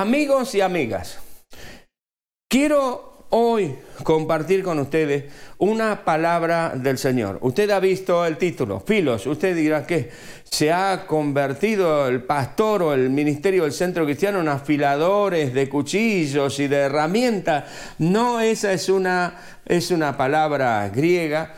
Amigos y amigas, quiero hoy compartir con ustedes una palabra del Señor. Usted ha visto el título, Filos. Usted dirá que se ha convertido el pastor o el ministerio del centro cristiano en afiladores de cuchillos y de herramientas. No, esa es una, es una palabra griega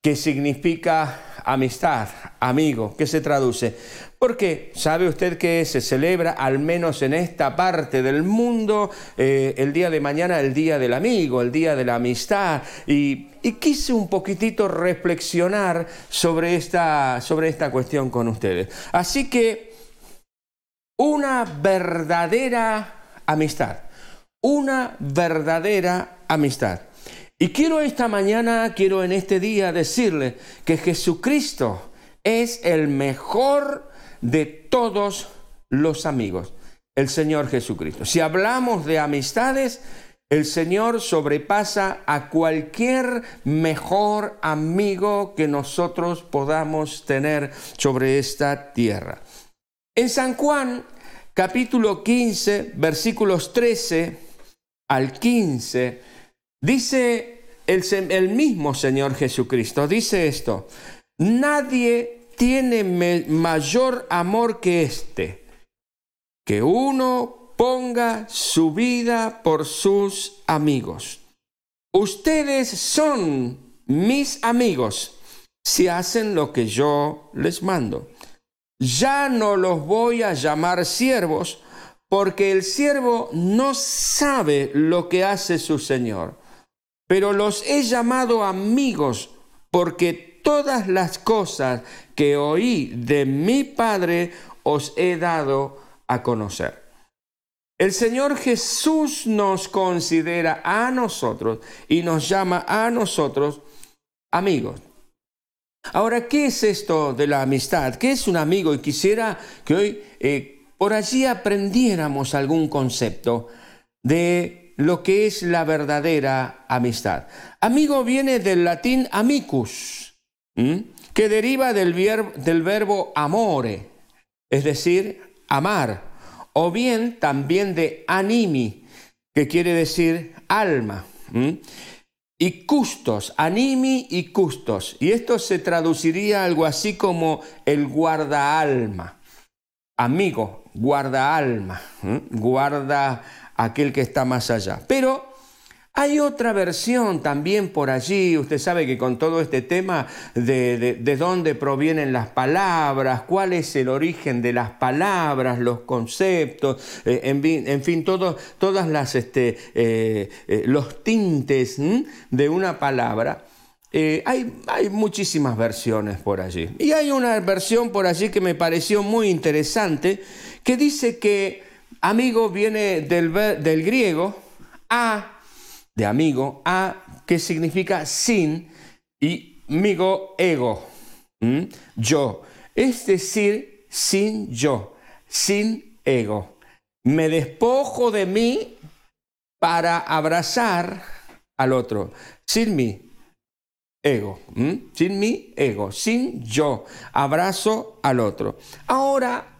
que significa amistad, amigo, ¿qué se traduce. Porque sabe usted que se celebra, al menos en esta parte del mundo, eh, el día de mañana, el día del amigo, el día de la amistad. Y, quise un poquitito reflexionar sobre esta, sobre esta cuestión con ustedes. Así que una verdadera amistad, una verdadera amistad. Y quiero esta mañana, quiero en este día decirle que Jesucristo es el mejor de todos los amigos, el Señor Jesucristo. Si hablamos de amistades, el Señor sobrepasa a cualquier mejor amigo que nosotros podamos tener sobre esta tierra. En San Juan, capítulo 15, versículos 13 al 15, Dice el, mismo Señor Jesucristo, dice esto, nadie tiene mayor amor que este, que uno ponga su vida por sus amigos. Ustedes son mis amigos si hacen lo que yo les mando. Ya no los voy a llamar siervos, porque el siervo no sabe lo que hace su Señor pero los he llamado amigos porque todas las cosas que oí de mi Padre os he dado a conocer. El Señor Jesús nos considera a nosotros y nos llama a nosotros amigos. Ahora, ¿qué es esto de la amistad? ¿Qué es un amigo? Y quisiera que hoy eh, por allí aprendiéramos algún concepto de lo que es la verdadera amistad. Amigo viene del latín amicus, que deriva del, del verbo amore, es decir, amar, o bien también de animi, que quiere decir alma. Y custos, animi y custos. Y esto se traduciría algo así como el guarda alma. Amigo, guarda alma, guarda aquel que está más allá. Pero hay otra versión también por allí, usted sabe que con todo este tema de, de, dónde provienen las palabras, cuál es el origen de las palabras, los conceptos, eh, en, fin, todas las, este, eh, eh, los tintes de una palabra. hay, hay, muchísimas versiones por allí. Y hay una versión por allí que me pareció muy interesante, que dice que Amigo viene del, del griego a, de amigo, a, que significa sin, y migo, ego, yo. Es decir, sin yo, sin ego. Me despojo de mí para abrazar al otro, sin mi ego, sin mi ego, sin yo, abrazo al otro. Ahora,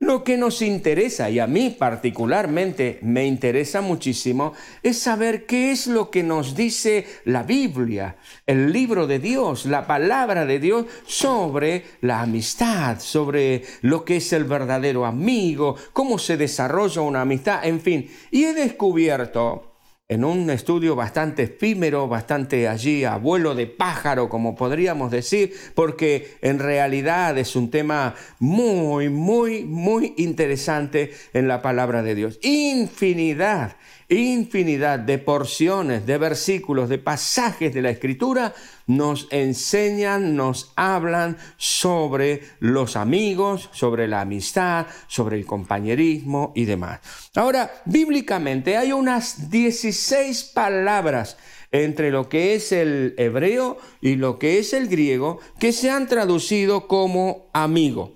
lo que nos interesa, y a mí particularmente me interesa muchísimo, es saber qué es lo que nos dice la Biblia, el libro de Dios, la palabra de Dios sobre la amistad, sobre lo que es el verdadero amigo, cómo se desarrolla una amistad, en fin. Y he descubierto en un estudio bastante efímero, bastante allí abuelo de pájaro, como podríamos decir, porque en realidad es un tema muy, muy, muy interesante en la palabra de Dios. Infinidad infinidad de porciones, de versículos, de pasajes de la Escritura nos enseñan, nos hablan sobre los amigos, sobre la amistad, sobre el compañerismo y demás. Ahora, bíblicamente hay unas 16 palabras entre lo que es el hebreo y lo que es el griego que se han traducido como amigo.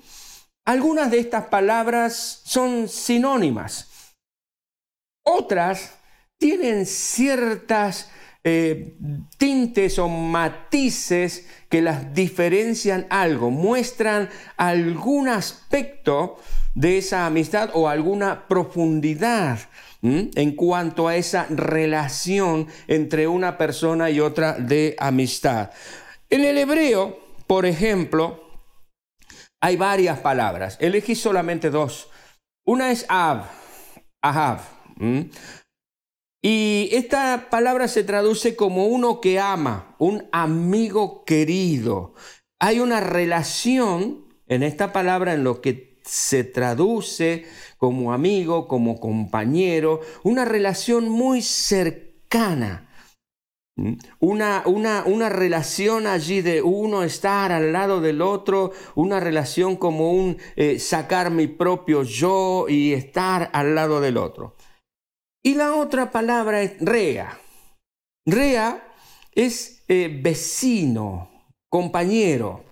Algunas de estas palabras son sinónimas otras tienen ciertas eh, tintes o matices que las diferencian algo, muestran algún aspecto de esa amistad o alguna profundidad en cuanto a esa relación entre una persona y otra de amistad. En el hebreo, por ejemplo, hay varias palabras. Elegí solamente dos. Una es ab, ahab. Y esta palabra se traduce como uno que ama, un amigo querido. Hay una relación en esta palabra en lo que se traduce como amigo, como compañero, una relación muy cercana. Una, una, una, relación allí de uno estar al lado del otro, una relación como un eh, sacar mi propio yo y estar al lado del otro. Y la otra palabra es rea. Rea es eh, vecino, compañero.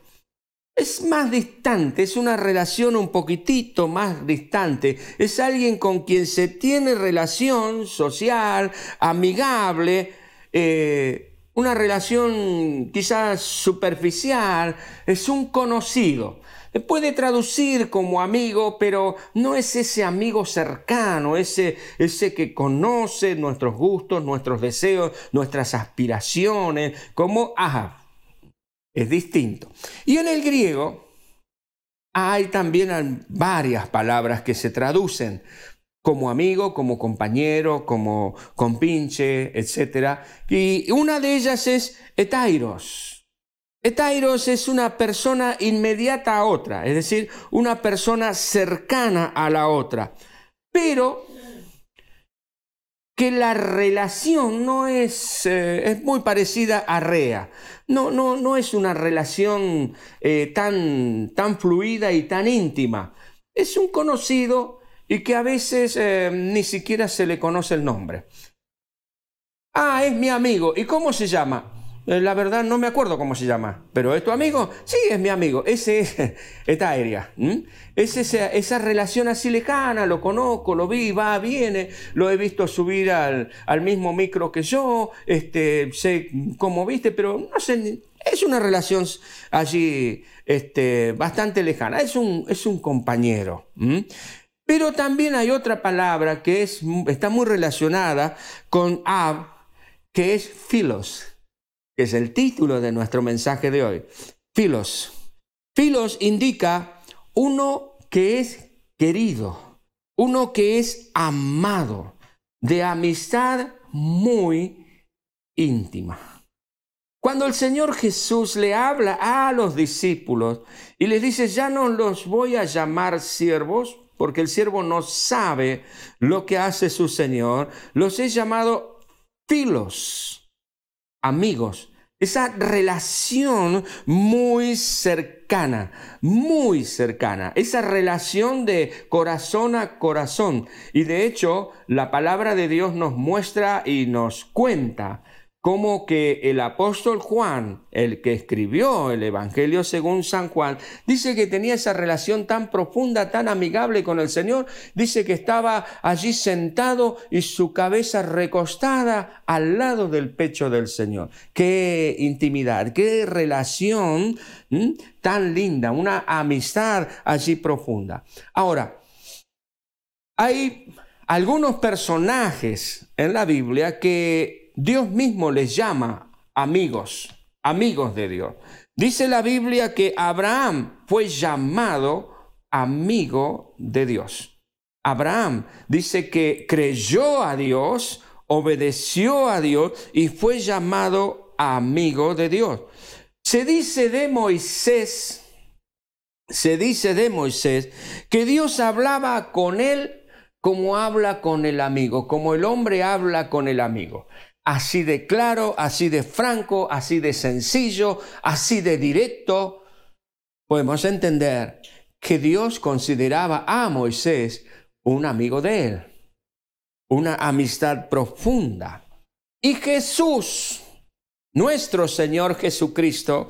Es más distante, es una relación un poquitito más distante. Es alguien con quien se tiene relación social, amigable, eh, una relación quizás superficial, es un conocido puede traducir como amigo, pero no es ese amigo cercano, ese, ese que conoce nuestros gustos, nuestros deseos, nuestras aspiraciones, como Ahab. Es distinto. Y en el griego hay también varias palabras que se traducen como amigo, como compañero, como compinche, etc. Y una de ellas es etairos Etairos es una persona inmediata a otra, es decir, una persona cercana a la otra, pero que la relación no es, eh, es muy parecida a Rea. No, no, no es una relación eh, tan, tan fluida y tan íntima. Es un conocido y que a veces eh, ni siquiera se le conoce el nombre. Ah, es mi amigo. ¿Y cómo se llama? Eh, la verdad no me acuerdo cómo se llama, pero ¿es tu amigo? Sí, es mi amigo. Ese es esta aérea. Es esa, relación así lejana, lo conozco, lo vi, va, viene, lo he visto subir al, mismo micro que yo, este, sé cómo viste, pero no sé, es una relación allí este, bastante lejana, es un, es un compañero. Pero también hay otra palabra que es, está muy relacionada con ab, que es filos que es el título de nuestro mensaje de hoy. Filos. Filos indica uno que es querido, uno que es amado, de amistad muy íntima. Cuando el Señor Jesús le habla a los discípulos y les dice, ya no los voy a llamar siervos, porque el siervo no sabe lo que hace su Señor, los he llamado filos, amigos, esa relación muy cercana, muy cercana, esa relación de corazón a corazón. Y de hecho, la palabra de Dios nos muestra y nos cuenta como que el apóstol Juan, el que escribió el Evangelio según San Juan, dice que tenía esa relación tan profunda, tan amigable con el Señor, dice que estaba allí sentado y su cabeza recostada al lado del pecho del Señor. Qué intimidad, qué relación tan linda, una amistad allí profunda. Ahora, hay algunos personajes en la Biblia que Dios mismo les llama amigos, amigos de Dios. Dice la Biblia que Abraham fue llamado amigo de Dios. Abraham dice que creyó a Dios, obedeció a Dios y fue llamado amigo de Dios. Se dice de Moisés, se dice de Moisés que Dios hablaba con él como habla con el amigo, como el hombre habla con el amigo así de claro, así de franco, así de sencillo, así de directo, podemos entender que Dios consideraba a Moisés un amigo de él, una amistad profunda. Y Jesús, nuestro Señor Jesucristo,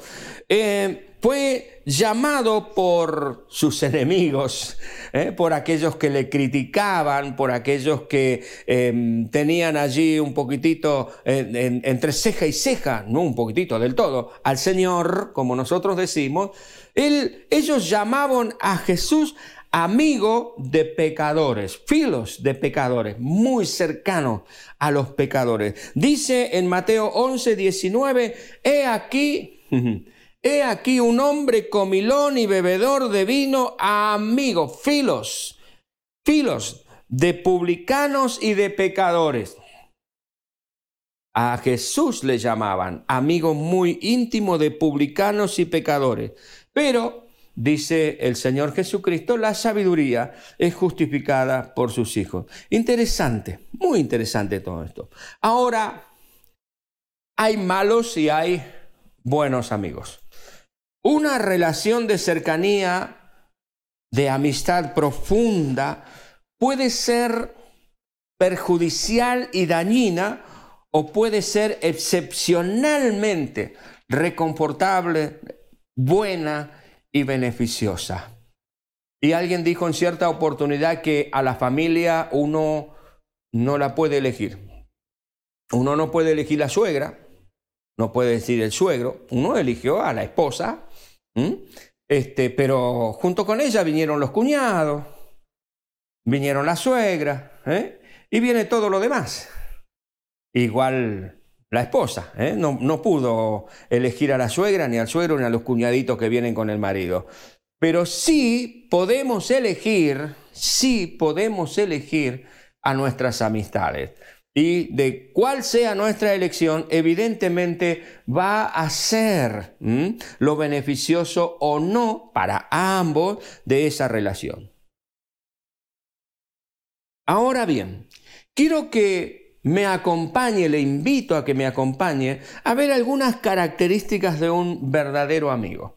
eh, fue llamado por sus enemigos, eh, por aquellos que le criticaban, por aquellos que em, tenían allí un poquitito entre ceja y ceja, no un poquitito del todo, al Señor, como nosotros decimos, ellos llamaban a Jesús amigo de pecadores, filos de pecadores, muy cercano a los pecadores. Dice en Mateo 11, 19, he aquí, he aquí un hombre comilón y bebedor de vino, amigo, filos, filos de publicanos y de pecadores. A Jesús le llamaban amigo muy íntimo de publicanos y pecadores. Pero dice el Señor Jesucristo, la sabiduría es justificada por sus hijos. Interesante, muy interesante todo esto. Ahora, hay malos y hay buenos amigos. Una relación de cercanía, de amistad profunda, puede ser perjudicial y dañina o puede ser excepcionalmente reconfortable, buena y beneficiosa. Y alguien dijo en cierta oportunidad que a la familia uno no la puede elegir. Uno no puede elegir la suegra, no puede decir el suegro, uno eligió a la esposa, este, pero junto con ella vinieron los cuñados, vinieron la suegra, ¿eh? y viene todo lo demás. Igual la esposa, ¿eh? no, no pudo elegir a la suegra, ni al suegro, ni a los cuñaditos que vienen con el marido. Pero sí podemos elegir, sí podemos elegir a nuestras amistades. Y de cuál sea nuestra elección, evidentemente va a ser lo beneficioso o no para ambos de esa relación. Ahora bien, quiero que me acompañe, le invito a que me acompañe a ver algunas características de un verdadero amigo.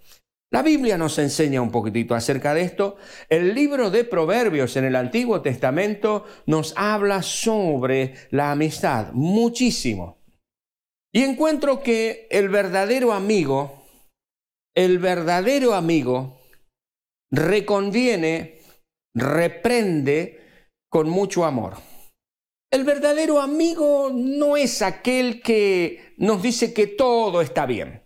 La Biblia nos enseña un poquitito acerca de esto. El libro de Proverbios en el Antiguo Testamento nos habla sobre la amistad muchísimo. Y encuentro que el verdadero amigo, el verdadero amigo, reconviene, reprende con mucho amor. El verdadero amigo no es aquel que nos dice que todo está bien.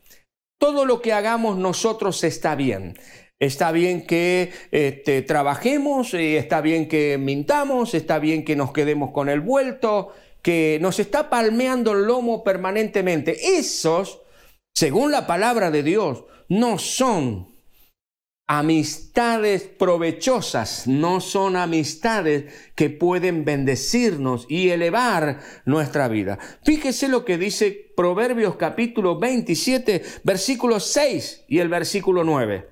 Todo lo que hagamos nosotros está bien. Está bien que este, trabajemos, está bien que mintamos, está bien que nos quedemos con el vuelto, que nos está palmeando el lomo permanentemente. Esos, según la palabra de Dios, no son amistades provechosas, no son amistades que pueden bendecirnos y elevar nuestra vida. Fíjese lo que dice Proverbios capítulo 27, versículo 6 y el versículo 9.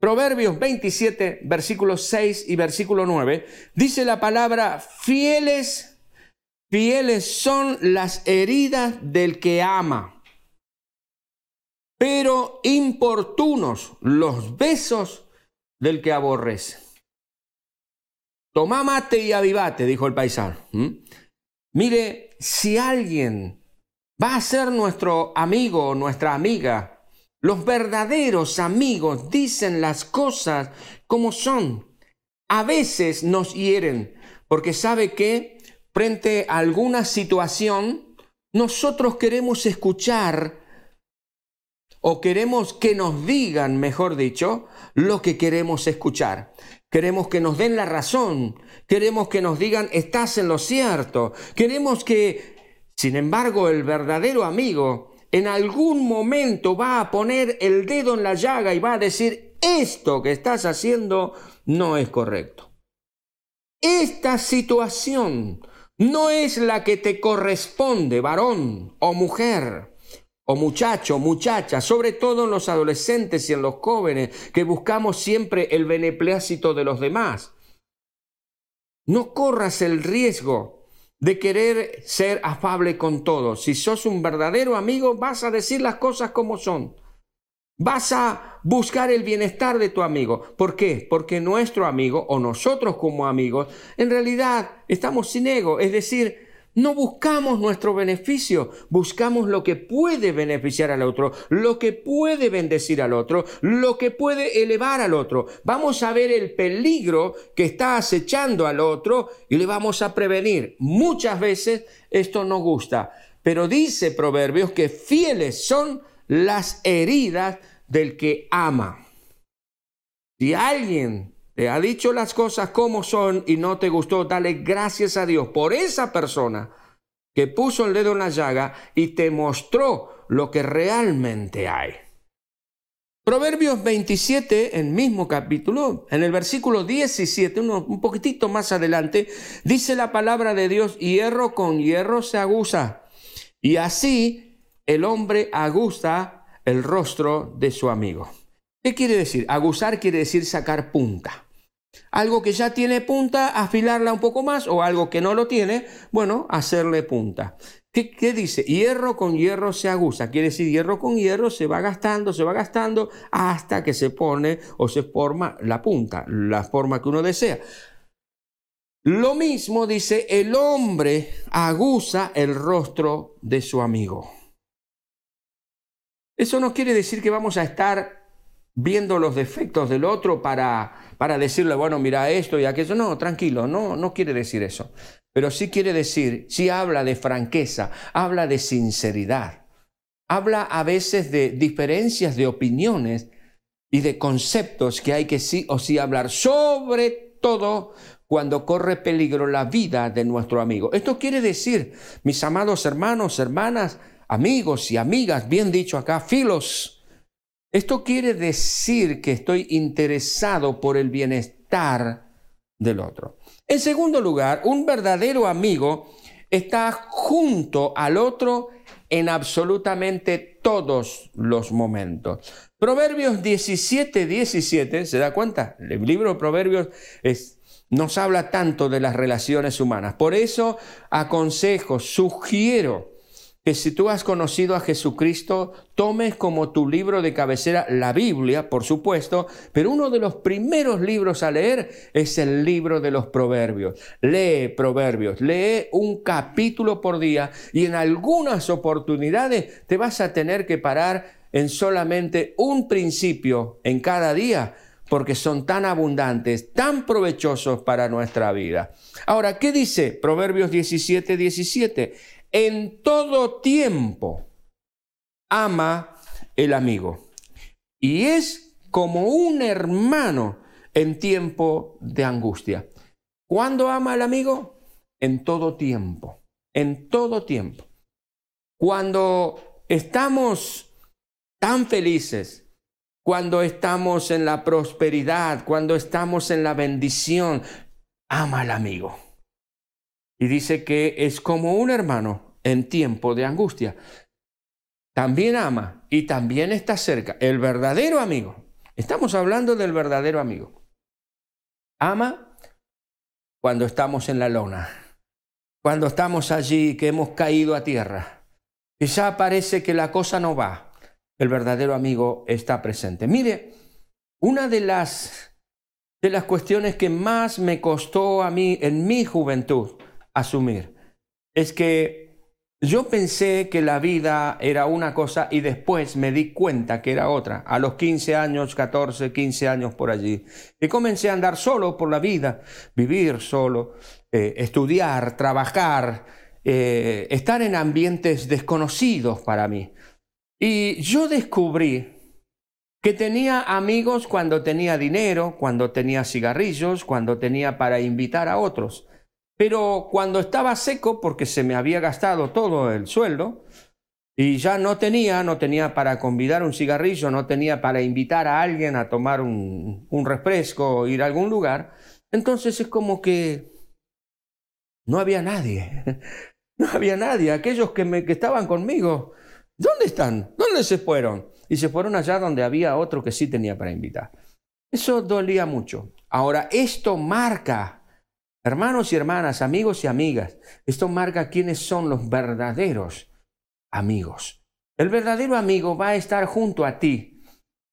Proverbios 27, versículo 6 y versículo 9, dice la palabra, fieles, fieles son las heridas del que ama pero importunos los besos del que aborrece. Toma mate y avivate, dijo el paisano. Mire, si alguien va a ser nuestro amigo o nuestra amiga, los verdaderos amigos dicen las cosas como son. A veces nos hieren porque sabe que frente a alguna situación, nosotros queremos escuchar o queremos que nos digan, mejor dicho, lo que queremos escuchar. Queremos que nos den la razón, queremos que nos digan, estás en lo cierto, queremos que, sin embargo, el verdadero amigo en algún momento va a poner el dedo en la llaga y va a decir, esto que estás haciendo no es correcto. Esta situación no es la que te corresponde, varón o mujer o muchacho, muchacha, sobre todo en los adolescentes y en los jóvenes, que buscamos siempre el beneplácito de los demás. No corras el riesgo de querer ser afable con todos. Si sos un verdadero amigo, vas a decir las cosas como son. Vas a buscar el bienestar de tu amigo. ¿Por qué? Porque nuestro amigo o nosotros como amigos, en realidad estamos sin ego. Es decir, No buscamos nuestro beneficio, buscamos lo que puede beneficiar al otro, lo que puede bendecir al otro, lo que puede elevar al otro. Vamos a ver el peligro que está acechando al otro y le vamos a prevenir. Muchas veces esto no gusta, pero dice Proverbios que fieles son las heridas del que ama. Si alguien te ha dicho las cosas como son y no te gustó, dale gracias a Dios por esa persona que puso el dedo en la llaga y te mostró lo que realmente hay. Proverbios 27, en mismo capítulo, en el versículo 17, un poquitito más adelante, dice la palabra de Dios, hierro con hierro se aguza. Y así el hombre aguza el rostro de su amigo. ¿Qué quiere decir? Aguzar quiere decir sacar punta. Algo que ya tiene punta, afilarla un poco más, o algo que no lo tiene, bueno, hacerle punta. ¿Qué, dice? Hierro con hierro se aguza. Quiere decir, hierro con hierro se va gastando, se va gastando hasta que se pone o se forma la punta, la forma que uno desea. Lo mismo dice, el hombre aguza el rostro de su amigo. Eso no quiere decir que vamos a estar viendo los defectos del otro para, para decirle, bueno, mira esto y aquello. No, tranquilo, no, no quiere decir eso. Pero sí quiere decir, sí habla de franqueza, habla de sinceridad, habla a veces de diferencias de opiniones y de conceptos que hay que sí o sí hablar, sobre todo cuando corre peligro la vida de nuestro amigo. Esto quiere decir, mis amados hermanos, hermanas, amigos y amigas, bien dicho acá, filos, esto quiere decir que estoy interesado por el bienestar del otro. En segundo lugar, un verdadero amigo está junto al otro en absolutamente todos los momentos. Proverbios 17, 17, ¿se da cuenta? El libro de Proverbios nos habla tanto de las relaciones humanas. Por eso aconsejo, sugiero que si tú has conocido a Jesucristo, tomes como tu libro de cabecera la Biblia, por supuesto, pero uno de los primeros libros a leer es el libro de los proverbios. Lee proverbios, lee un capítulo por día y en algunas oportunidades te vas a tener que parar en solamente un principio en cada día porque son tan abundantes, tan provechosos para nuestra vida. Ahora, ¿qué dice Proverbios 17, 17? En todo tiempo ama el amigo. Y es como un hermano en tiempo de angustia. ¿Cuándo ama al amigo? En todo tiempo. En todo tiempo. Cuando estamos tan felices, cuando estamos en la prosperidad, cuando estamos en la bendición, ama al amigo. Y dice que es como un hermano en tiempo de angustia. También ama y también está cerca. El verdadero amigo. Estamos hablando del verdadero amigo. Ama cuando estamos en la lona. Cuando estamos allí que hemos caído a tierra. Ya parece que la cosa no va. El verdadero amigo está presente. Mire, una de las, de las cuestiones que más me costó a mí en mi juventud asumir. Es que yo pensé que la vida era una cosa y después me di cuenta que era otra. A los 15 años, 14, 15 años por allí. Y comencé a andar solo por la vida, vivir solo, eh, estudiar, trabajar, eh, estar en ambientes desconocidos para mí. Y yo descubrí que tenía amigos cuando tenía dinero, cuando tenía cigarrillos, cuando tenía para invitar a otros. Pero cuando estaba seco, porque se me había gastado todo el sueldo, y ya no tenía, no tenía para convidar un cigarrillo, no tenía para invitar a alguien a tomar un, refresco o ir a algún lugar, entonces es como que no había nadie, no había nadie. Aquellos que, me, que estaban conmigo, ¿dónde están? ¿Dónde se fueron? Y se fueron allá donde había otro que sí tenía para invitar. Eso dolía mucho. Ahora, esto marca Hermanos y hermanas, amigos y amigas, esto marca quiénes son los verdaderos amigos. El verdadero amigo va a estar junto a ti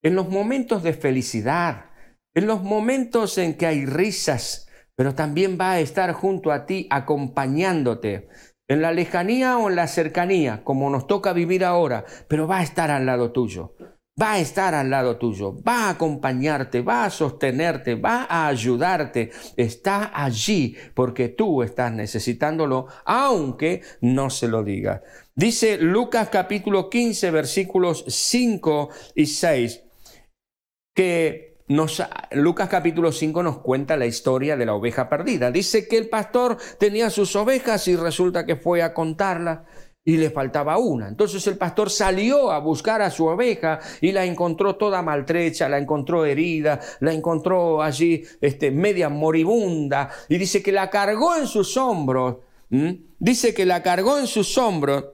en los momentos de felicidad, en los momentos en que hay risas, pero también va a estar junto a ti acompañándote. en la lejanía o en la cercanía, como nos toca vivir ahora, pero va a estar al lado tuyo. Va a estar al lado tuyo, va a acompañarte, va a sostenerte, va a ayudarte. Está allí porque tú estás necesitándolo, aunque no se lo digas. Dice Lucas capítulo 15, versículos 5 y 6, que Lucas capítulo 5 nos cuenta la historia de la oveja perdida. Dice que el pastor tenía sus ovejas y resulta que fue a contarla y le faltaba una. Entonces el pastor salió a buscar a su oveja y la encontró toda maltrecha, la encontró herida, la encontró allí este, media moribunda y dice que la cargó en sus hombros. Dice que la cargó en sus hombros.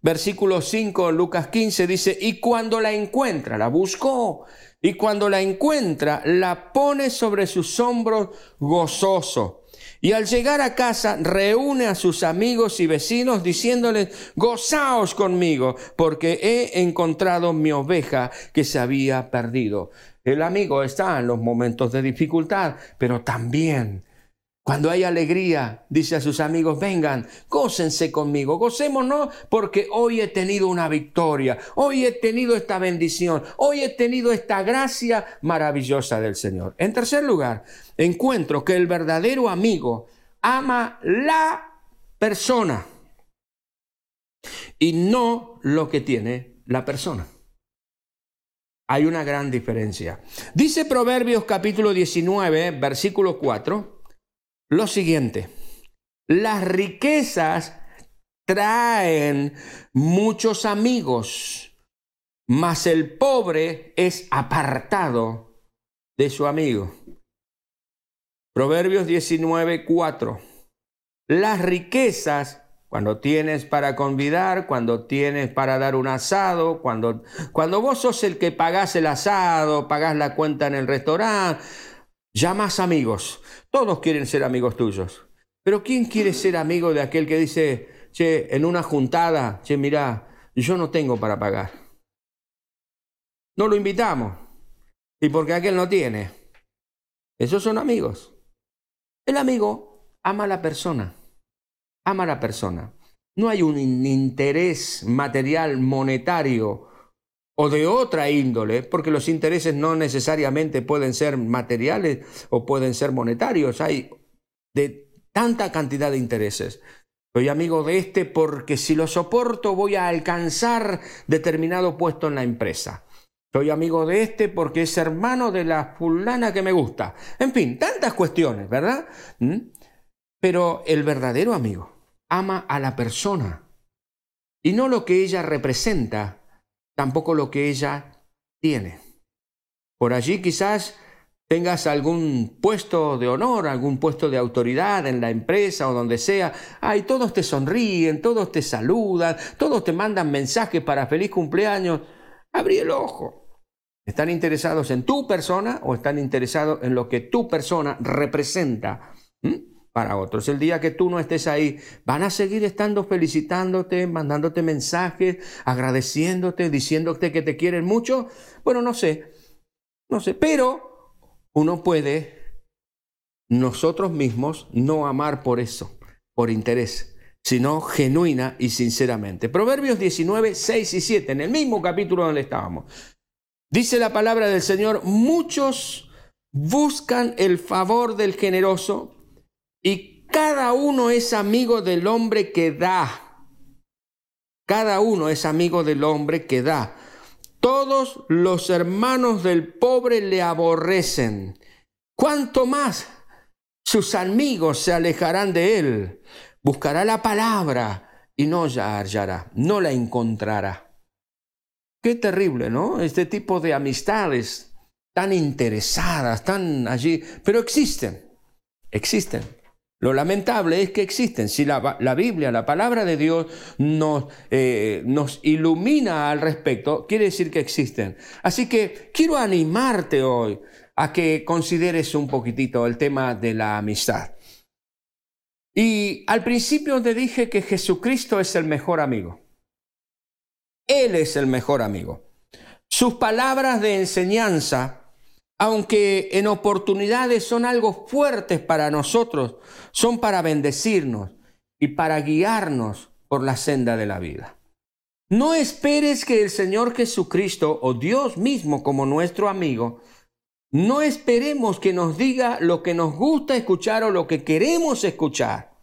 Versículo 5, Lucas 15 dice, y cuando la encuentra, la buscó y cuando la encuentra, la pone sobre sus hombros gozoso. Y al llegar a casa, reúne a sus amigos y vecinos diciéndoles, gozaos conmigo, porque he encontrado mi oveja que se había perdido. El amigo está en los momentos de dificultad, pero también cuando hay alegría, dice a sus amigos, vengan, gócense conmigo, gocémonos porque hoy he tenido una victoria, hoy he tenido esta bendición, hoy he tenido esta gracia maravillosa del Señor. En tercer lugar, encuentro que el verdadero amigo ama la persona y no lo que tiene la persona. Hay una gran diferencia. Dice Proverbios capítulo 19, versículo 4 lo siguiente, las riquezas traen muchos amigos, mas el pobre es apartado de su amigo. Proverbios 19, 4. Las riquezas, cuando tienes para convidar, cuando tienes para dar un asado, cuando, cuando vos sos el que pagás el asado, pagás la cuenta en el restaurante, llamas amigos. Todos quieren ser amigos tuyos. Pero ¿quién quiere ser amigo de aquel que dice, che, en una juntada, che, mira, yo no tengo para pagar? No lo invitamos. Y porque aquel no tiene. Esos son amigos. El amigo ama a la persona. Ama a la persona. No hay un interés material, monetario o de otra índole, porque los intereses no necesariamente pueden ser materiales o pueden ser monetarios, hay de tanta cantidad de intereses. Soy amigo de este porque si lo soporto voy a alcanzar determinado puesto en la empresa. Soy amigo de este porque es hermano de la fulana que me gusta. En fin, tantas cuestiones, ¿verdad? ¿Mm? Pero el verdadero amigo ama a la persona y no lo que ella representa tampoco lo que ella tiene. Por allí quizás tengas algún puesto de honor, algún puesto de autoridad en la empresa o donde sea. Ay, todos te sonríen, todos te saludan, todos te mandan mensajes para feliz cumpleaños. Abrí el ojo. ¿Están interesados en tu persona o están interesados en lo que tu persona representa? ¿Mm? Para otros. El día que tú no estés ahí, van a seguir estando felicitándote, mandándote mensajes, agradeciéndote, diciéndote que te quieren mucho. Bueno, no sé, no sé, pero uno puede nosotros mismos no amar por eso, por interés, sino genuina y sinceramente. Proverbios 19, 6 y 7, en el mismo capítulo donde estábamos. Dice la palabra del Señor, muchos buscan el favor del generoso, y cada uno es amigo del hombre que da. Cada uno es amigo del hombre que da. Todos los hermanos del pobre le aborrecen. ¿Cuánto más sus amigos se alejarán de él? Buscará la palabra y no la hallará, no la encontrará. Qué terrible, ¿no? Este tipo de amistades tan interesadas, tan allí, pero existen, existen. Lo lamentable es que existen. Si la, Biblia, la palabra de Dios nos, eh, nos ilumina al respecto, quiere decir que existen. Así que quiero animarte hoy a que consideres un poquitito el tema de la amistad. Y al principio te dije que Jesucristo es el mejor amigo. Él es el mejor amigo. Sus palabras de enseñanza aunque en oportunidades son algo fuertes para nosotros, son para bendecirnos. y para guiarnos por la senda de la vida. No esperes que el Señor Jesucristo o Dios mismo como nuestro amigo, no esperemos que nos diga lo que nos gusta escuchar o lo que queremos escuchar.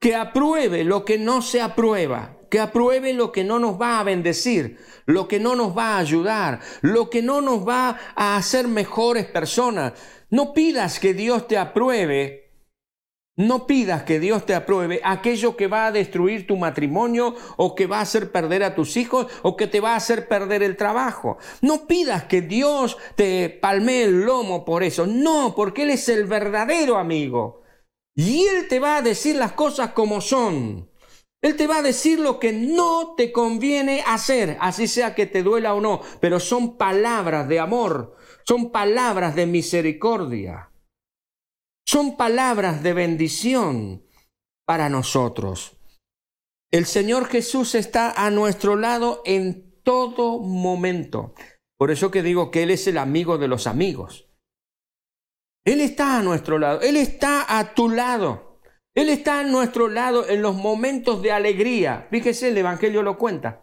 Que apruebe lo que no se aprueba, que apruebe lo que no nos va a bendecir, lo que no nos va a ayudar, lo que no nos va a hacer mejores personas. No pidas que Dios te apruebe no pidas que Dios te apruebe aquello que va a destruir tu matrimonio o que va a hacer perder a tus hijos o que te va a hacer perder el trabajo. No pidas que Dios te palmee el lomo por eso. No, porque Él es el verdadero amigo. Y Él te va a decir las cosas como son. Él te va a decir lo que no te conviene hacer, así sea que te duela o no, pero son palabras de amor, son palabras de misericordia. Son palabras de bendición para nosotros. El Señor Jesús está a nuestro lado en todo momento. Por eso que digo que Él es el amigo de los amigos. Él está a nuestro lado, Él está a tu lado. Él está a nuestro lado en los momentos de alegría. Fíjese, el Evangelio lo cuenta.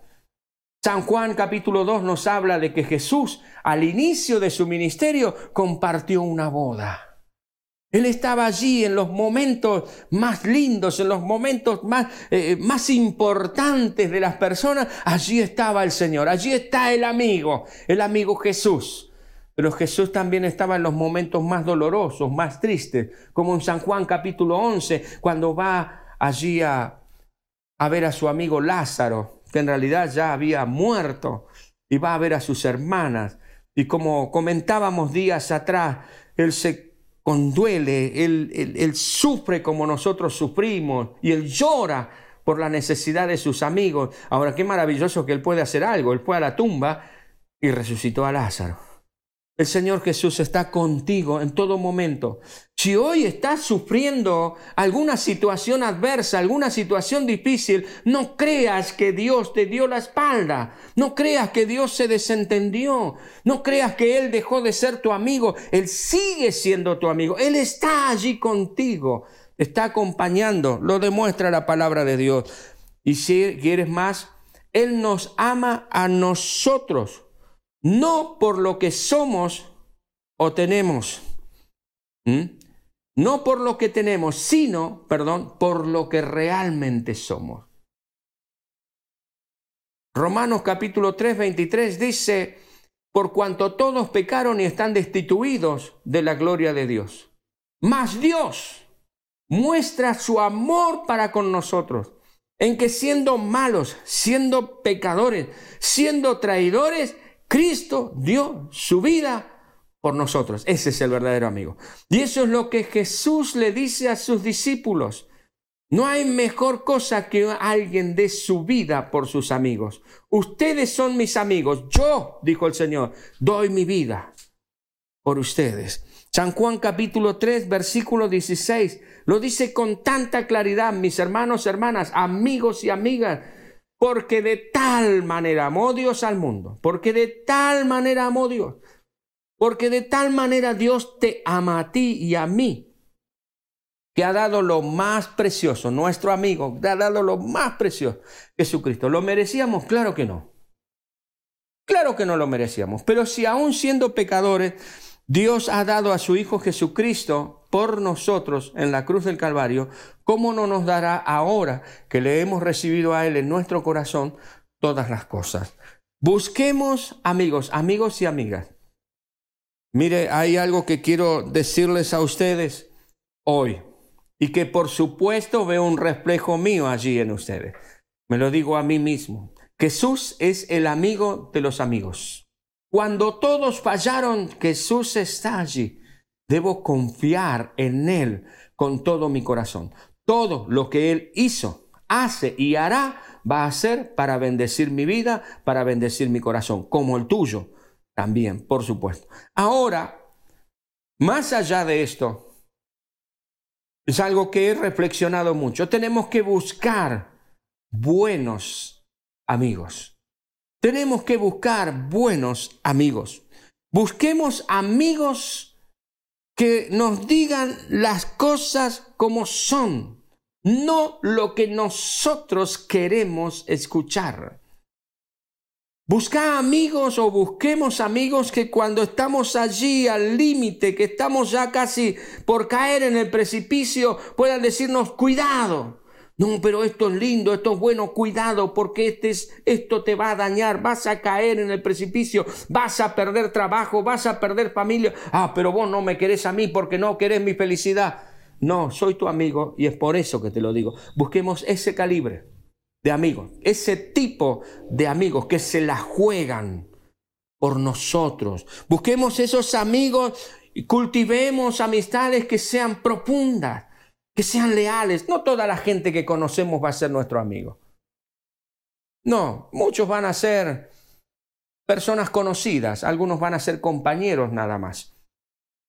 San Juan capítulo 2 nos habla de que Jesús al inicio de su ministerio compartió una boda. Él estaba allí en los momentos más lindos, en los momentos más, eh, más importantes de las personas. Allí estaba el Señor, allí está el amigo, el amigo Jesús. Pero Jesús también estaba en los momentos más dolorosos, más tristes, como en San Juan capítulo 11, cuando va allí a, ver a su amigo Lázaro, que en realidad ya había muerto, y va a ver a sus hermanas. Y como comentábamos días atrás, él se conduele, él, él, sufre como nosotros sufrimos y él llora por la necesidad de sus amigos. Ahora, qué maravilloso que él puede hacer algo. Él fue a la tumba y resucitó a Lázaro. El Señor Jesús está contigo en todo momento. Si hoy estás sufriendo alguna situación adversa, alguna situación difícil, no creas que Dios te dio la espalda. No creas que Dios se desentendió. No creas que Él dejó de ser tu amigo. Él sigue siendo tu amigo. Él está allí contigo. Está acompañando. Lo demuestra la palabra de Dios. Y si quieres más, Él nos ama a nosotros no por lo que somos o tenemos, no por lo que tenemos, sino, perdón, por lo que realmente somos. Romanos capítulo 3, 23 dice, por cuanto todos pecaron y están destituidos de la gloria de Dios. Mas Dios muestra su amor para con nosotros, en que siendo malos, siendo pecadores, siendo traidores, Cristo dio su vida por nosotros. Ese es el verdadero amigo. Y eso es lo que Jesús le dice a sus discípulos. No hay mejor cosa que alguien dé su vida por sus amigos. Ustedes son mis amigos. Yo, dijo el Señor, doy mi vida por ustedes. San Juan capítulo 3, versículo 16, lo dice con tanta claridad, mis hermanos, hermanas, amigos y amigas porque de tal manera amó Dios al mundo, porque de tal manera amó Dios, porque de tal manera Dios te ama a ti y a mí, que ha dado lo más precioso, nuestro amigo, ha dado lo más precioso, Jesucristo. ¿Lo merecíamos? Claro que no. Claro que no lo merecíamos, pero si aún siendo pecadores, Dios ha dado a su Hijo Jesucristo por nosotros en la cruz del Calvario, ¿cómo no nos dará ahora que le hemos recibido a Él en nuestro corazón todas las cosas? Busquemos amigos, amigos y amigas. Mire, hay algo que quiero decirles a ustedes hoy y que por supuesto veo un reflejo mío allí en ustedes. Me lo digo a mí mismo. Jesús es el amigo de los amigos. Cuando todos fallaron, Jesús está allí. Debo confiar en Él con todo mi corazón. Todo lo que Él hizo, hace y hará va a ser para bendecir mi vida, para bendecir mi corazón, como el tuyo también, por supuesto. Ahora, más allá de esto, es algo que he reflexionado mucho. Tenemos que buscar buenos amigos. Tenemos que buscar buenos amigos. Busquemos amigos que nos digan las cosas como son. no lo que nosotros queremos escuchar. Busca amigos o busquemos amigos que cuando estamos allí al límite, que estamos ya casi por caer en el precipicio, puedan decirnos, cuidado. No, pero esto es lindo, esto es bueno, cuidado, porque este es, esto te va a dañar, vas a caer en el precipicio, vas a perder trabajo, vas a perder familia. Ah, pero vos no me querés a mí porque no querés mi felicidad. No, soy tu amigo y es por eso que te lo digo. Busquemos ese calibre de amigos, ese tipo de amigos que se la juegan por nosotros. Busquemos esos amigos y cultivemos amistades que sean profundas, que sean leales. No toda la gente que conocemos va a ser nuestro amigo. No, muchos van a ser personas conocidas, algunos van a ser compañeros nada más.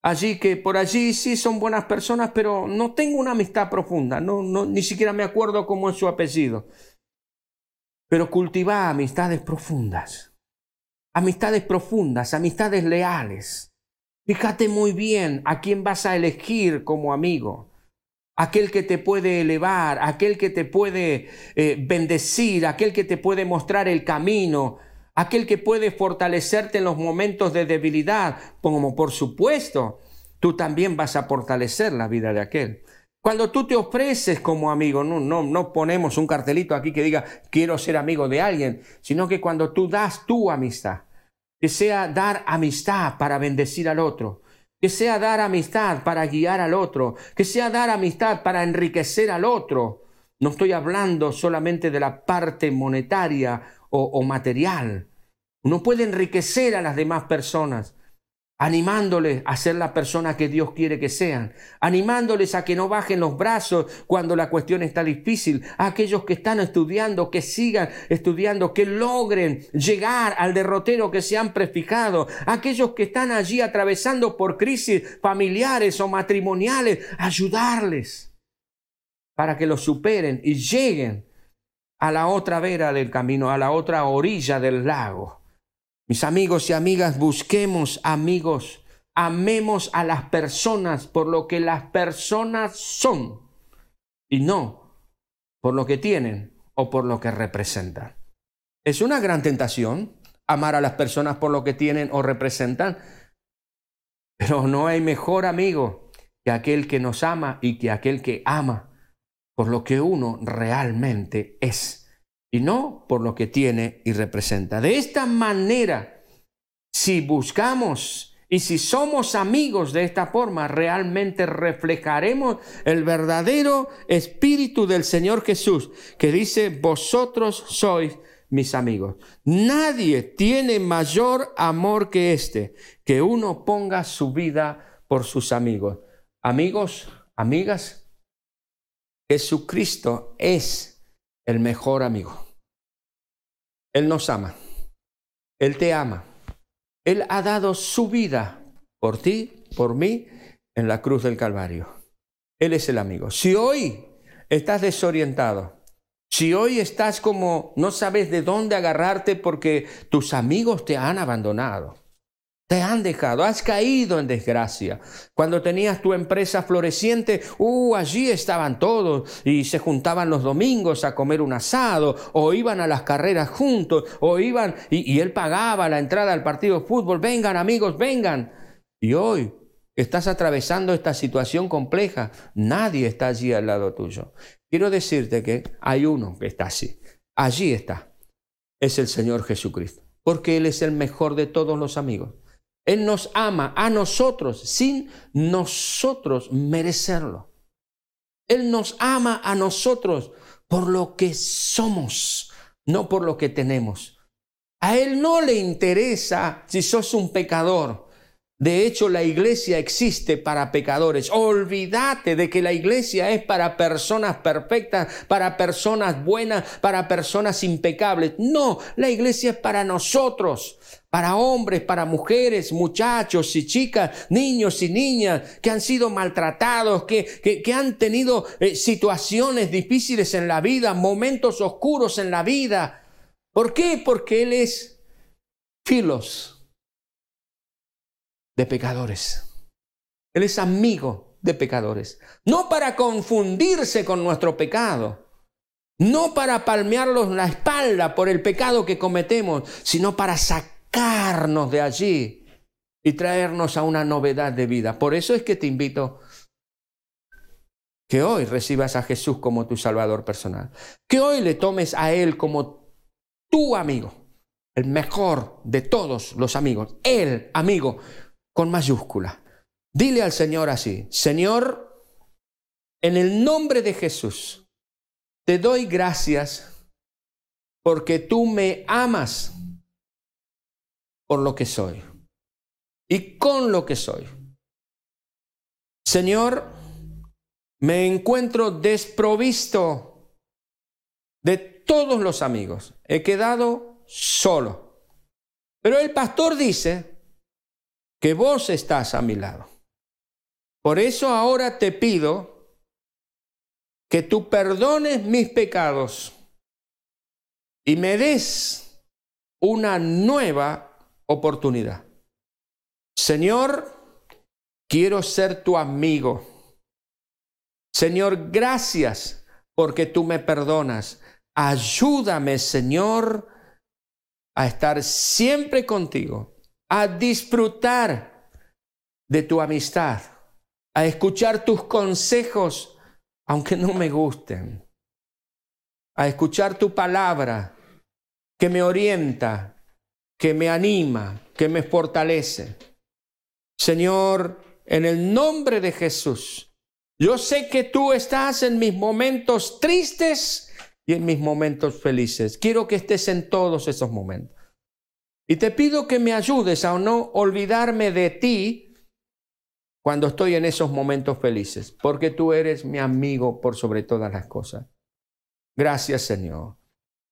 Allí que por allí sí son buenas personas, pero no tengo una amistad profunda, no, no, ni siquiera me acuerdo cómo es su apellido. Pero cultiva amistades profundas. Amistades profundas, amistades leales. Fíjate muy bien a quién vas a elegir como amigo. Aquel que te puede elevar, aquel que te puede eh, bendecir, aquel que te puede mostrar el camino, aquel que puede fortalecerte en los momentos de debilidad, como por supuesto tú también vas a fortalecer la vida de aquel. Cuando tú te ofreces como amigo, no, no, no ponemos un cartelito aquí que diga quiero ser amigo de alguien, sino que cuando tú das tu amistad, que sea dar amistad para bendecir al otro, que sea dar amistad para guiar al otro, que sea dar amistad para enriquecer al otro. No estoy hablando solamente de la parte monetaria o, material. Uno puede enriquecer a las demás personas animándoles a ser la persona que Dios quiere que sean, animándoles a que no bajen los brazos cuando la cuestión está difícil, a aquellos que están estudiando, que sigan estudiando, que logren llegar al derrotero que se han prefijado, a aquellos que están allí atravesando por crisis familiares o matrimoniales, ayudarles para que los superen y lleguen a la otra vera del camino, a la otra orilla del lago. Mis amigos y amigas, busquemos amigos, amemos a las personas por lo que las personas son y no por lo que tienen o por lo que representan. Es una gran tentación amar a las personas por lo que tienen o representan, pero no hay mejor amigo que aquel que nos ama y que aquel que ama por lo que uno realmente es y no por lo que tiene y representa. De esta manera, si buscamos y si somos amigos de esta forma, realmente reflejaremos el verdadero espíritu del Señor Jesús, que dice, vosotros sois mis amigos. Nadie tiene mayor amor que este, que uno ponga su vida por sus amigos. Amigos, amigas, Jesucristo es el mejor amigo. Él nos ama. Él te ama. Él ha dado su vida por ti, por mí, en la cruz del Calvario. Él es el amigo. Si hoy estás desorientado, si hoy estás como no sabes de dónde agarrarte porque tus amigos te han abandonado, te han dejado, has caído en desgracia. Cuando tenías tu empresa floreciente, uh, allí estaban todos y se juntaban los domingos a comer un asado o iban a las carreras juntos o iban y, y él pagaba la entrada al partido de fútbol. Vengan amigos, vengan. Y hoy estás atravesando esta situación compleja. Nadie está allí al lado tuyo. Quiero decirte que hay uno que está así. Allí está. Es el Señor Jesucristo. Porque Él es el mejor de todos los amigos. Él nos ama a nosotros sin nosotros merecerlo. Él nos ama a nosotros por lo que somos, no por lo que tenemos. A Él no le interesa si sos un pecador. De hecho, la iglesia existe para pecadores. Olvídate de que la iglesia es para personas perfectas, para personas buenas, para personas impecables. No, la iglesia es para nosotros, para hombres, para mujeres, muchachos y chicas, niños y niñas que han sido maltratados, que, que, han tenido eh, situaciones difíciles en la vida, momentos oscuros en la vida. ¿Por qué? Porque Él es filos de pecadores. Él es amigo de pecadores, no para confundirse con nuestro pecado, no para palmearlos la espalda por el pecado que cometemos, sino para de allí y traernos a una novedad de vida. Por eso es que te invito que hoy recibas a Jesús como tu Salvador personal, que hoy le tomes a Él como tu amigo, el mejor de todos los amigos, el amigo con mayúscula. Dile al Señor así, Señor, en el nombre de Jesús, te doy gracias porque tú me amas por lo que soy y con lo que soy. Señor, me encuentro desprovisto de todos los amigos. He quedado solo. Pero el pastor dice que vos estás a mi lado. Por eso ahora te pido que tú perdones mis pecados y me des una nueva oportunidad. Señor, quiero ser tu amigo. Señor, gracias porque tú me perdonas. Ayúdame, Señor, a estar siempre contigo, a disfrutar de tu amistad, a escuchar tus consejos aunque no me gusten, a escuchar tu palabra que me orienta, que me anima, que me fortalece. Señor, en el nombre de Jesús, yo sé que tú estás en mis momentos tristes y en mis momentos felices. Quiero que estés en todos esos momentos. Y te pido que me ayudes a no olvidarme de ti cuando estoy en esos momentos felices, porque tú eres mi amigo por sobre todas las cosas. Gracias Señor.